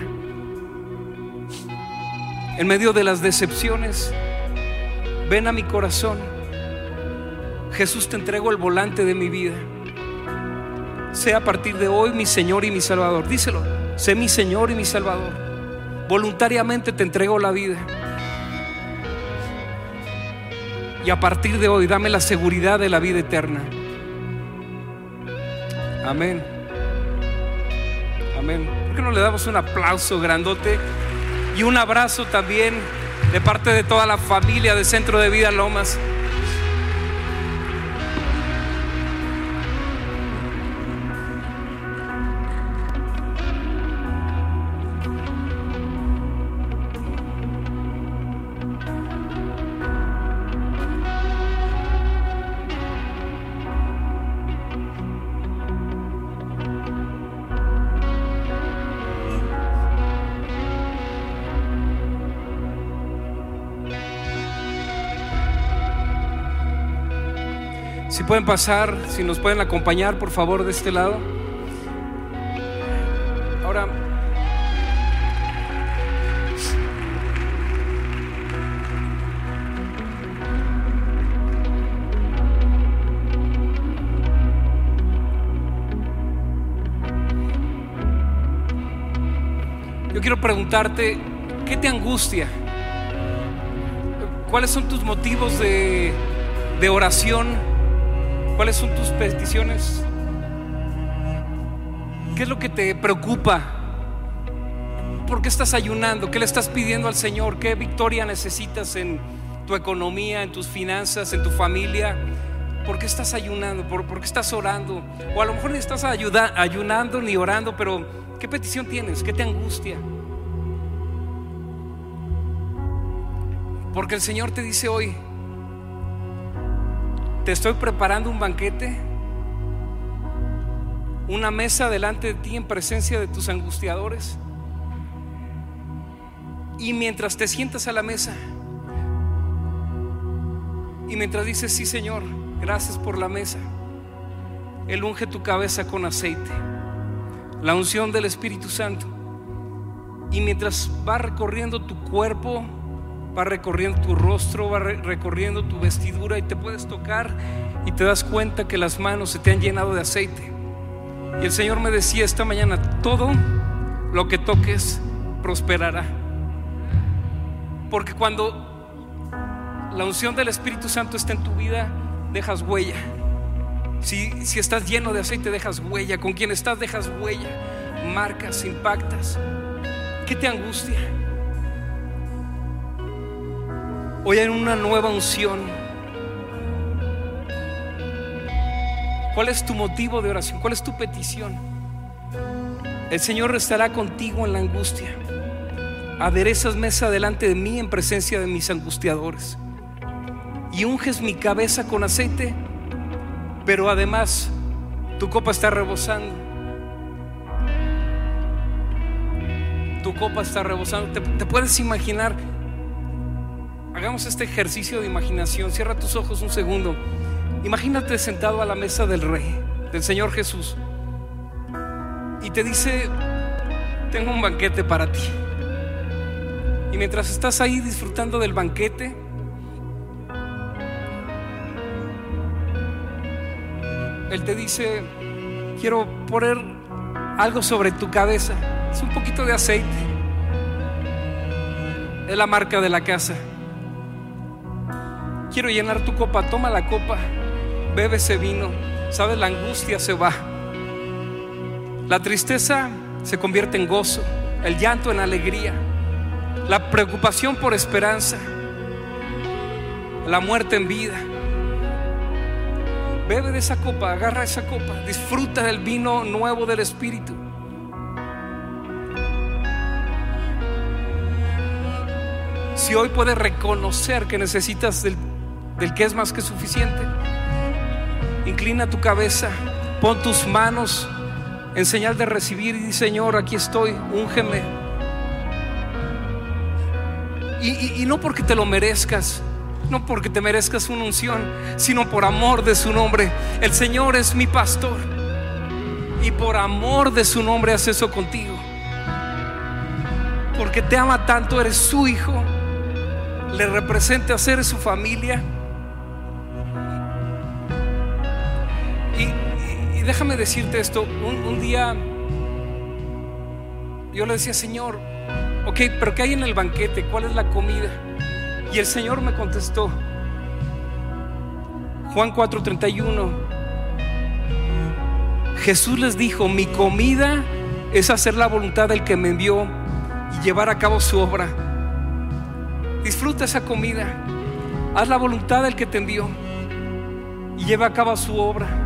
Speaker 1: En medio de las decepciones, ven a mi corazón. Jesús, te entrego el volante de mi vida. Sea a partir de hoy mi Señor y mi Salvador. Díselo, sé mi Señor y mi Salvador. Voluntariamente te entrego la vida. Y a partir de hoy dame la seguridad de la vida eterna. Amén. Amén. ¿Por qué no le damos un aplauso grandote y un abrazo también de parte de toda la familia de Centro de Vida Lomas? Pueden pasar, si nos pueden acompañar, por favor, de este lado. Ahora, yo quiero preguntarte, ¿qué te angustia? ¿Cuáles son tus motivos de, oración? ¿Cuáles son tus peticiones? ¿Qué es lo que te preocupa? ¿Por qué estás ayunando? ¿Qué le estás pidiendo al Señor? ¿Qué victoria necesitas en tu economía, en tus finanzas, en tu familia? ¿Por qué estás ayunando? ¿Por, qué estás orando? O a lo mejor ni estás ayunando ni orando, pero ¿qué petición tienes? ¿Qué te angustia? Porque el Señor te dice hoy, te estoy preparando un banquete, una mesa delante de ti en presencia de tus angustiadores. Y mientras te sientas a la mesa, y mientras dices, sí Señor, gracias por la mesa, Él unge tu cabeza con aceite, la unción del Espíritu Santo. Y mientras va recorriendo tu cuerpo, va recorriendo tu rostro, va recorriendo tu vestidura y te puedes tocar y te das cuenta que las manos se te han llenado de aceite. Y el Señor me decía esta mañana, todo lo que toques prosperará. Porque cuando la unción del Espíritu Santo está en tu vida, dejas huella. Si, si estás lleno de aceite, dejas huella. Con quien estás, dejas huella. Marcas, impactas. ¿Qué te angustia? Hoy hay una nueva unción. ¿Cuál es tu motivo de oración? ¿Cuál es tu petición? El Señor estará contigo en la angustia. Aderezas mesa delante de mí en presencia de mis angustiadores. Y unges mi cabeza con aceite, pero además tu copa está rebosando. Tu copa está rebosando. ¿Te, puedes imaginar Hagamos este ejercicio de imaginación. Cierra tus ojos un segundo. Imagínate sentado a la mesa del Rey, del Señor Jesús. Y te dice, tengo un banquete para ti. Y mientras estás ahí disfrutando del banquete, Él te dice, quiero poner algo sobre tu cabeza. Es un poquito de aceite. Es la marca de la casa quiero llenar tu copa, toma la copa, bebe ese vino, sabes, la angustia se va. La tristeza se convierte en gozo, el llanto en alegría, la preocupación por esperanza, la muerte en vida. Bebe de esa copa, agarra esa copa, disfruta del vino nuevo del Espíritu. Si hoy puedes reconocer que necesitas del del que es más que suficiente. Inclina tu cabeza, pon tus manos en señal de recibir y di, Señor, aquí estoy, úngeme. Y, no porque te lo merezcas, no porque te merezcas una unción, sino por amor de su nombre. El Señor es mi pastor y por amor de su nombre hace eso contigo. Porque te ama tanto, eres su hijo, le representa ser su familia. Déjame decirte esto, un, día yo le decía, Señor, ok, pero ¿qué hay en el banquete? ¿Cuál es la comida? Y el Señor me contestó, Juan 4:31, Jesús les dijo, mi comida es hacer la voluntad del que me envió y llevar a cabo su obra. Disfruta esa comida, haz la voluntad del que te envió y lleva a cabo su obra.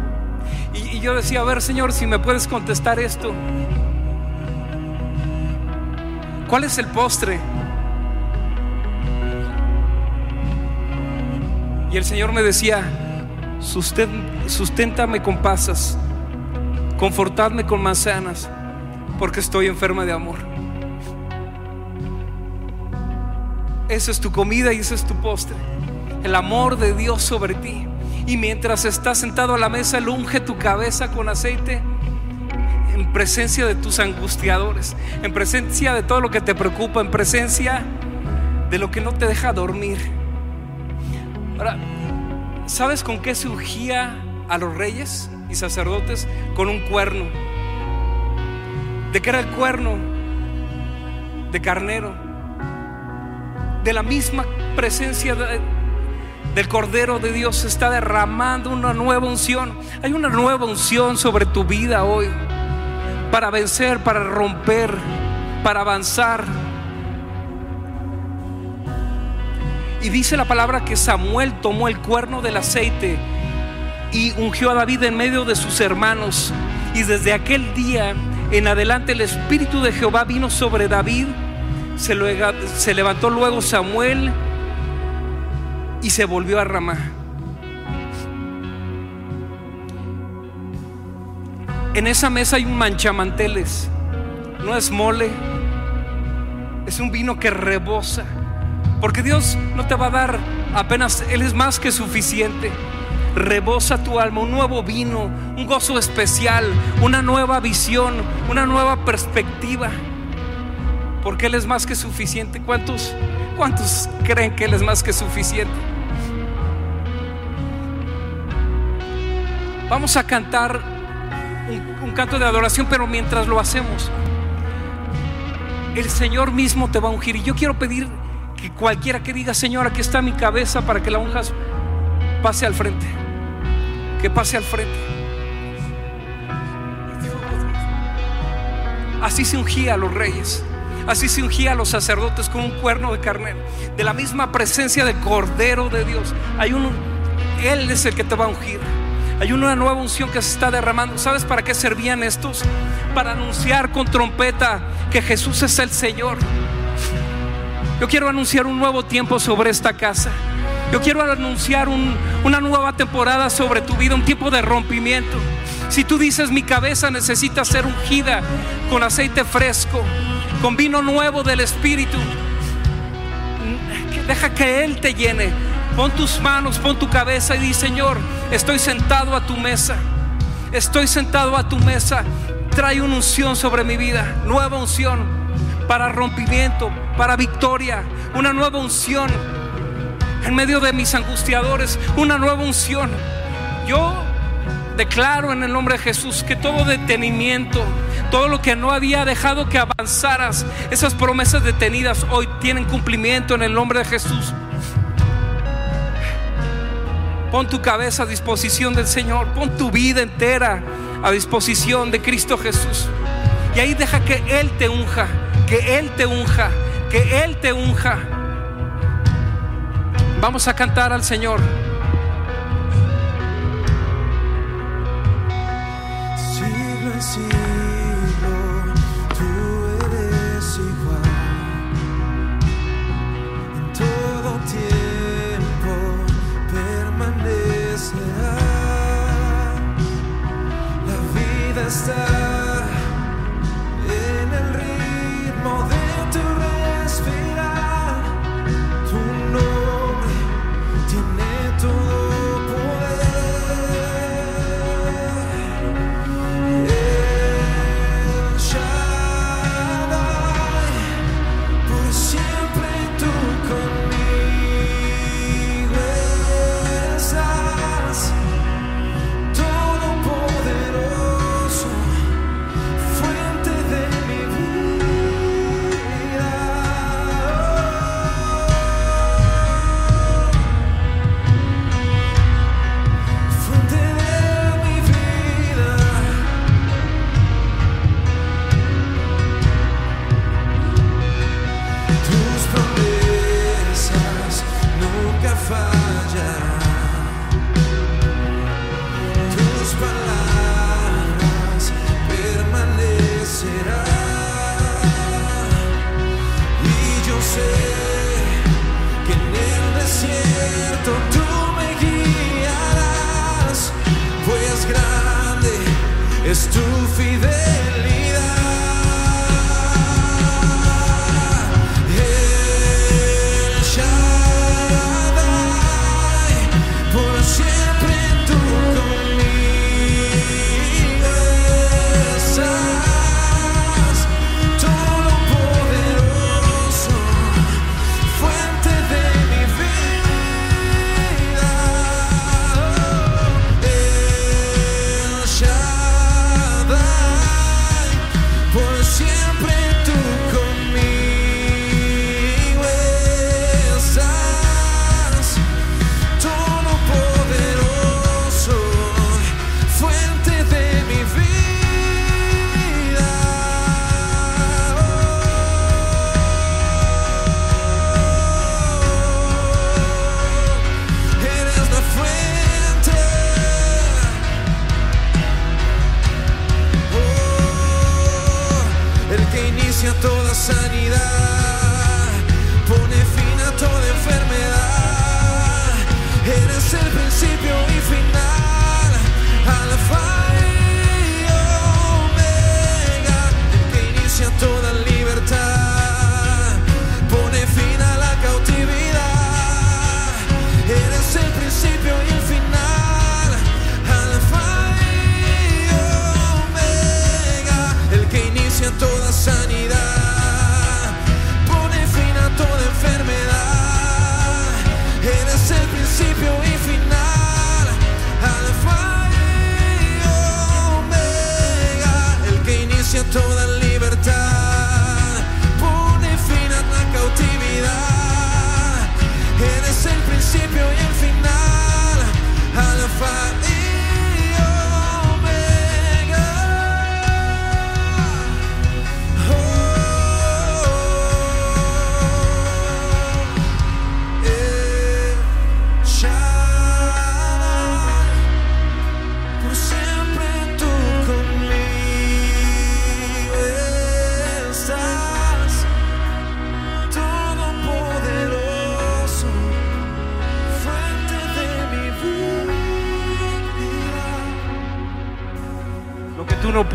Speaker 1: Y, yo decía, a ver Señor, si me puedes contestar esto. ¿Cuál es el postre? Y el Señor me decía, susténtame con pasas, confortadme con manzanas, porque estoy enferma de amor. Esa es tu comida y ese es tu postre. El amor de Dios sobre ti. Y mientras estás sentado a la mesa, Él tu cabeza con aceite en presencia de tus angustiadores, en presencia de todo lo que te preocupa, en presencia de lo que no te deja dormir. Ahora, ¿sabes con qué se ungía a los reyes y sacerdotes? Con un cuerno. ¿De qué era el cuerno? De carnero. De la misma presencia de, del Cordero de Dios está derramando una nueva unción. Hay una nueva unción sobre tu vida hoy para vencer, para romper, para avanzar. Y dice la palabra que Samuel tomó el cuerno del aceite y ungió a David en medio de sus hermanos. Y desde aquel día en adelante el Espíritu de Jehová vino sobre David. Se, se levantó luego Samuel y se volvió a Ramá. En esa mesa hay un manchamanteles. No es mole. Es un vino que rebosa. Porque Dios no te va a dar apenas, Él es más que suficiente. Rebosa tu alma, un nuevo vino, un gozo especial, una nueva visión, una nueva perspectiva. Porque Él es más que suficiente. ¿Cuántos, cuántos creen que Él es más que suficiente? Vamos a cantar un, canto de adoración, pero mientras lo hacemos, el Señor mismo te va a ungir. Y yo quiero pedir que cualquiera que diga, Señor, aquí está mi cabeza para que la unjas, pase al frente. Que pase al frente. Así se ungía a los reyes. Así se ungía a los sacerdotes con un cuerno de carnero. De la misma presencia de Cordero de Dios. Hay un, Él es el que te va a ungir. Hay una nueva unción que se está derramando. ¿Sabes para qué servían estos? Para anunciar con trompeta que Jesús es el Señor. Yo quiero anunciar un nuevo tiempo sobre esta casa. Yo quiero anunciar una nueva temporada sobre tu vida, un tiempo de rompimiento. Si tú dices mi cabeza necesita ser ungida con aceite fresco, con vino nuevo del Espíritu, deja que Él te llene. Pon tus manos, pon tu cabeza y di, Señor, estoy sentado a tu mesa. Estoy sentado a tu mesa. Trae una unción sobre mi vida, nueva unción para rompimiento, para victoria, una nueva unción. En medio de mis angustiadores, una nueva unción. Yo declaro en el nombre de Jesús que todo detenimiento, todo lo que no había dejado que avanzaras, esas promesas detenidas hoy tienen cumplimiento en el nombre de Jesús. Pon tu cabeza a disposición del Señor, pon tu vida entera a disposición de Cristo Jesús. Y ahí deja que Él te unja que Él te unja, que Él te unja. Vamos a cantar al Señor.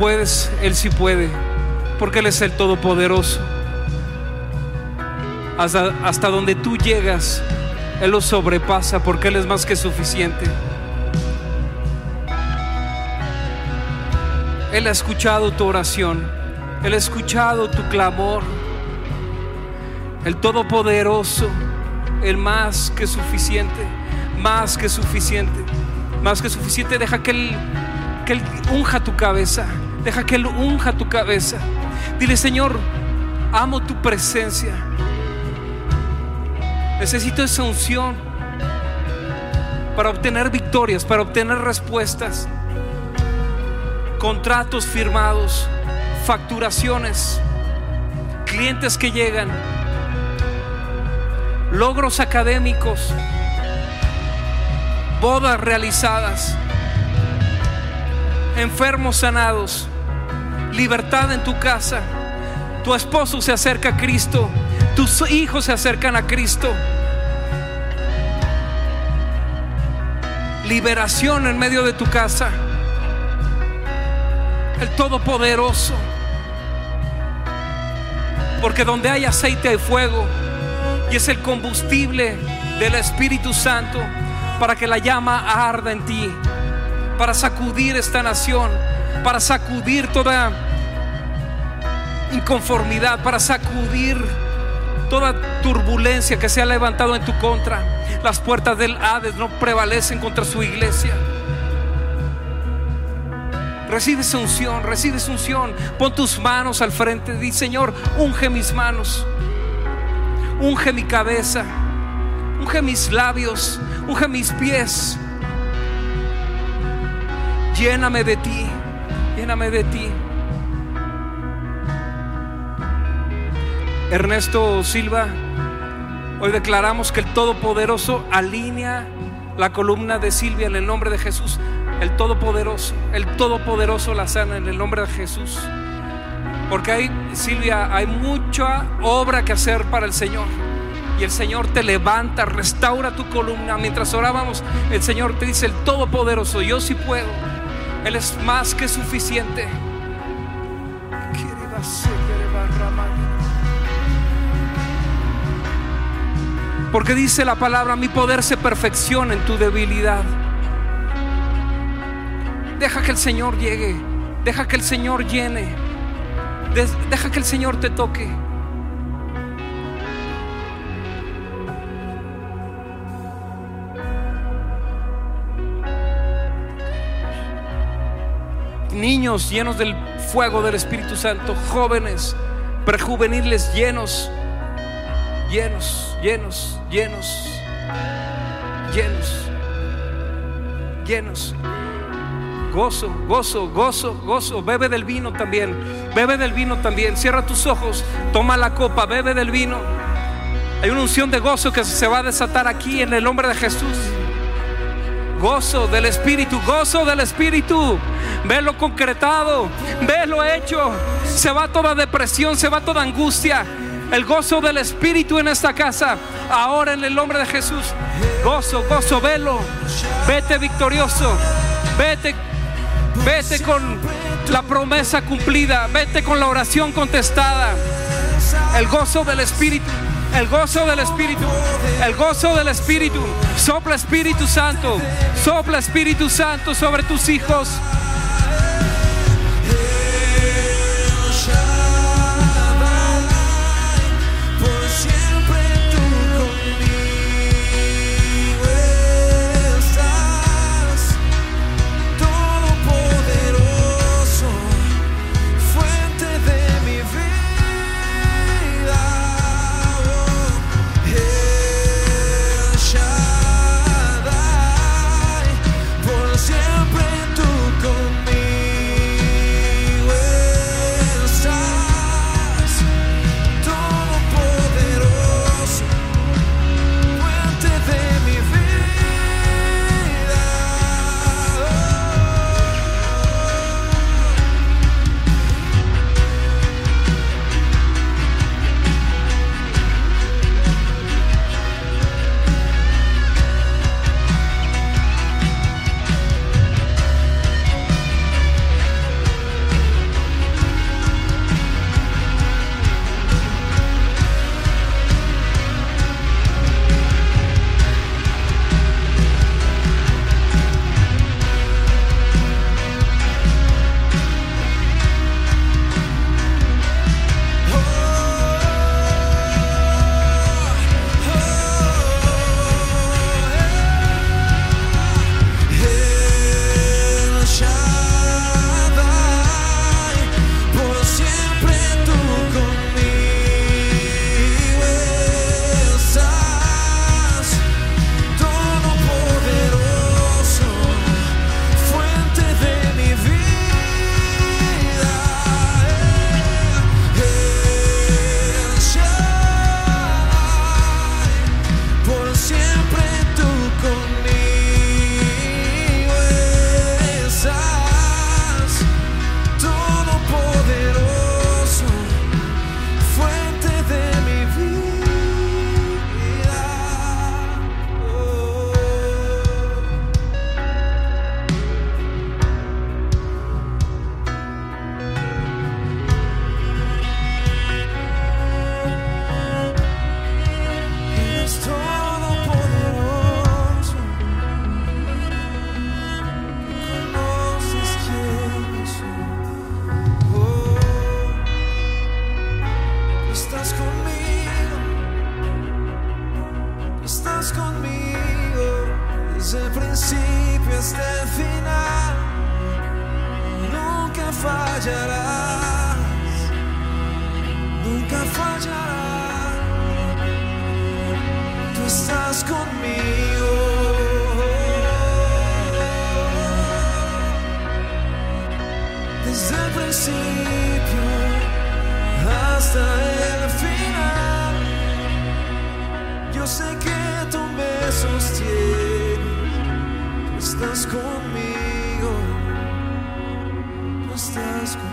Speaker 1: Puedes, Él sí puede, porque Él es el Todopoderoso. Hasta, hasta donde tú llegas, Él lo sobrepasa, porque Él es más que suficiente. Él ha escuchado tu oración, Él ha escuchado tu clamor. El Todopoderoso, el más que suficiente, más que suficiente, más que suficiente. Deja que Él que Él unja tu cabeza. Deja que Él unja tu cabeza. Dile, Señor, amo tu presencia. Necesito esa unción para obtener victorias, para obtener respuestas, contratos firmados, facturaciones, clientes que llegan, logros académicos, bodas realizadas enfermos sanados, libertad en tu casa. Tu esposo se acerca a Cristo, tus hijos se acercan a Cristo. Liberación en medio de tu casa. El Todopoderoso. Porque donde hay aceite hay fuego. Y es el combustible del Espíritu Santo para que la llama arda en ti para sacudir esta nación, para sacudir toda inconformidad, para sacudir toda turbulencia que se ha levantado en tu contra. Las puertas del Hades no prevalecen contra su iglesia. Recibe esa unción, recibe esa unción. Pon tus manos al frente. Di, Señor, unge mis manos. Unge mi cabeza. Unge mis labios. Unge mis pies. Lléname de ti, lléname de ti. Ernesto Silva, hoy declaramos que el Todopoderoso alinea la columna de Silvia en el nombre de Jesús. El Todopoderoso, el Todopoderoso la sana en el nombre de Jesús. Porque hay, Silvia, hay mucha obra que hacer para el Señor. Y el Señor te levanta, restaura tu columna. Mientras orábamos, el Señor te dice, el Todopoderoso, yo sí puedo. Él es más que suficiente. Porque dice la palabra, mi poder se perfecciona en tu debilidad. Deja que el Señor llegue. Deja que el Señor llene. Deja que el Señor te toque. Niños llenos del fuego del Espíritu Santo, jóvenes, prejuveniles llenos, llenos, llenos, llenos, llenos, llenos. Gozo, gozo, gozo, gozo. Bebe del vino también. Bebe del vino también. Cierra tus ojos. Toma la copa. Bebe del vino. Hay una unción de gozo que se va a desatar aquí en el nombre de Jesús.
Speaker 2: Gozo del Espíritu, gozo del Espíritu. Velo concretado, velo hecho. Se va toda depresión, se va toda angustia. El gozo del Espíritu en esta casa. Ahora en el nombre de Jesús. Gozo, gozo, velo. Vete victorioso. Vete, vete con la promesa cumplida. Vete con la oración contestada. El gozo del Espíritu. El gozo del Espíritu. El gozo del Espíritu. Sopla Espíritu Santo. Sopla Espíritu Santo sobre tus hijos.
Speaker 3: Desde el principio hasta el final. Yo sé que tú me sostienes. Tú estás conmigo. Tú estás conmigo.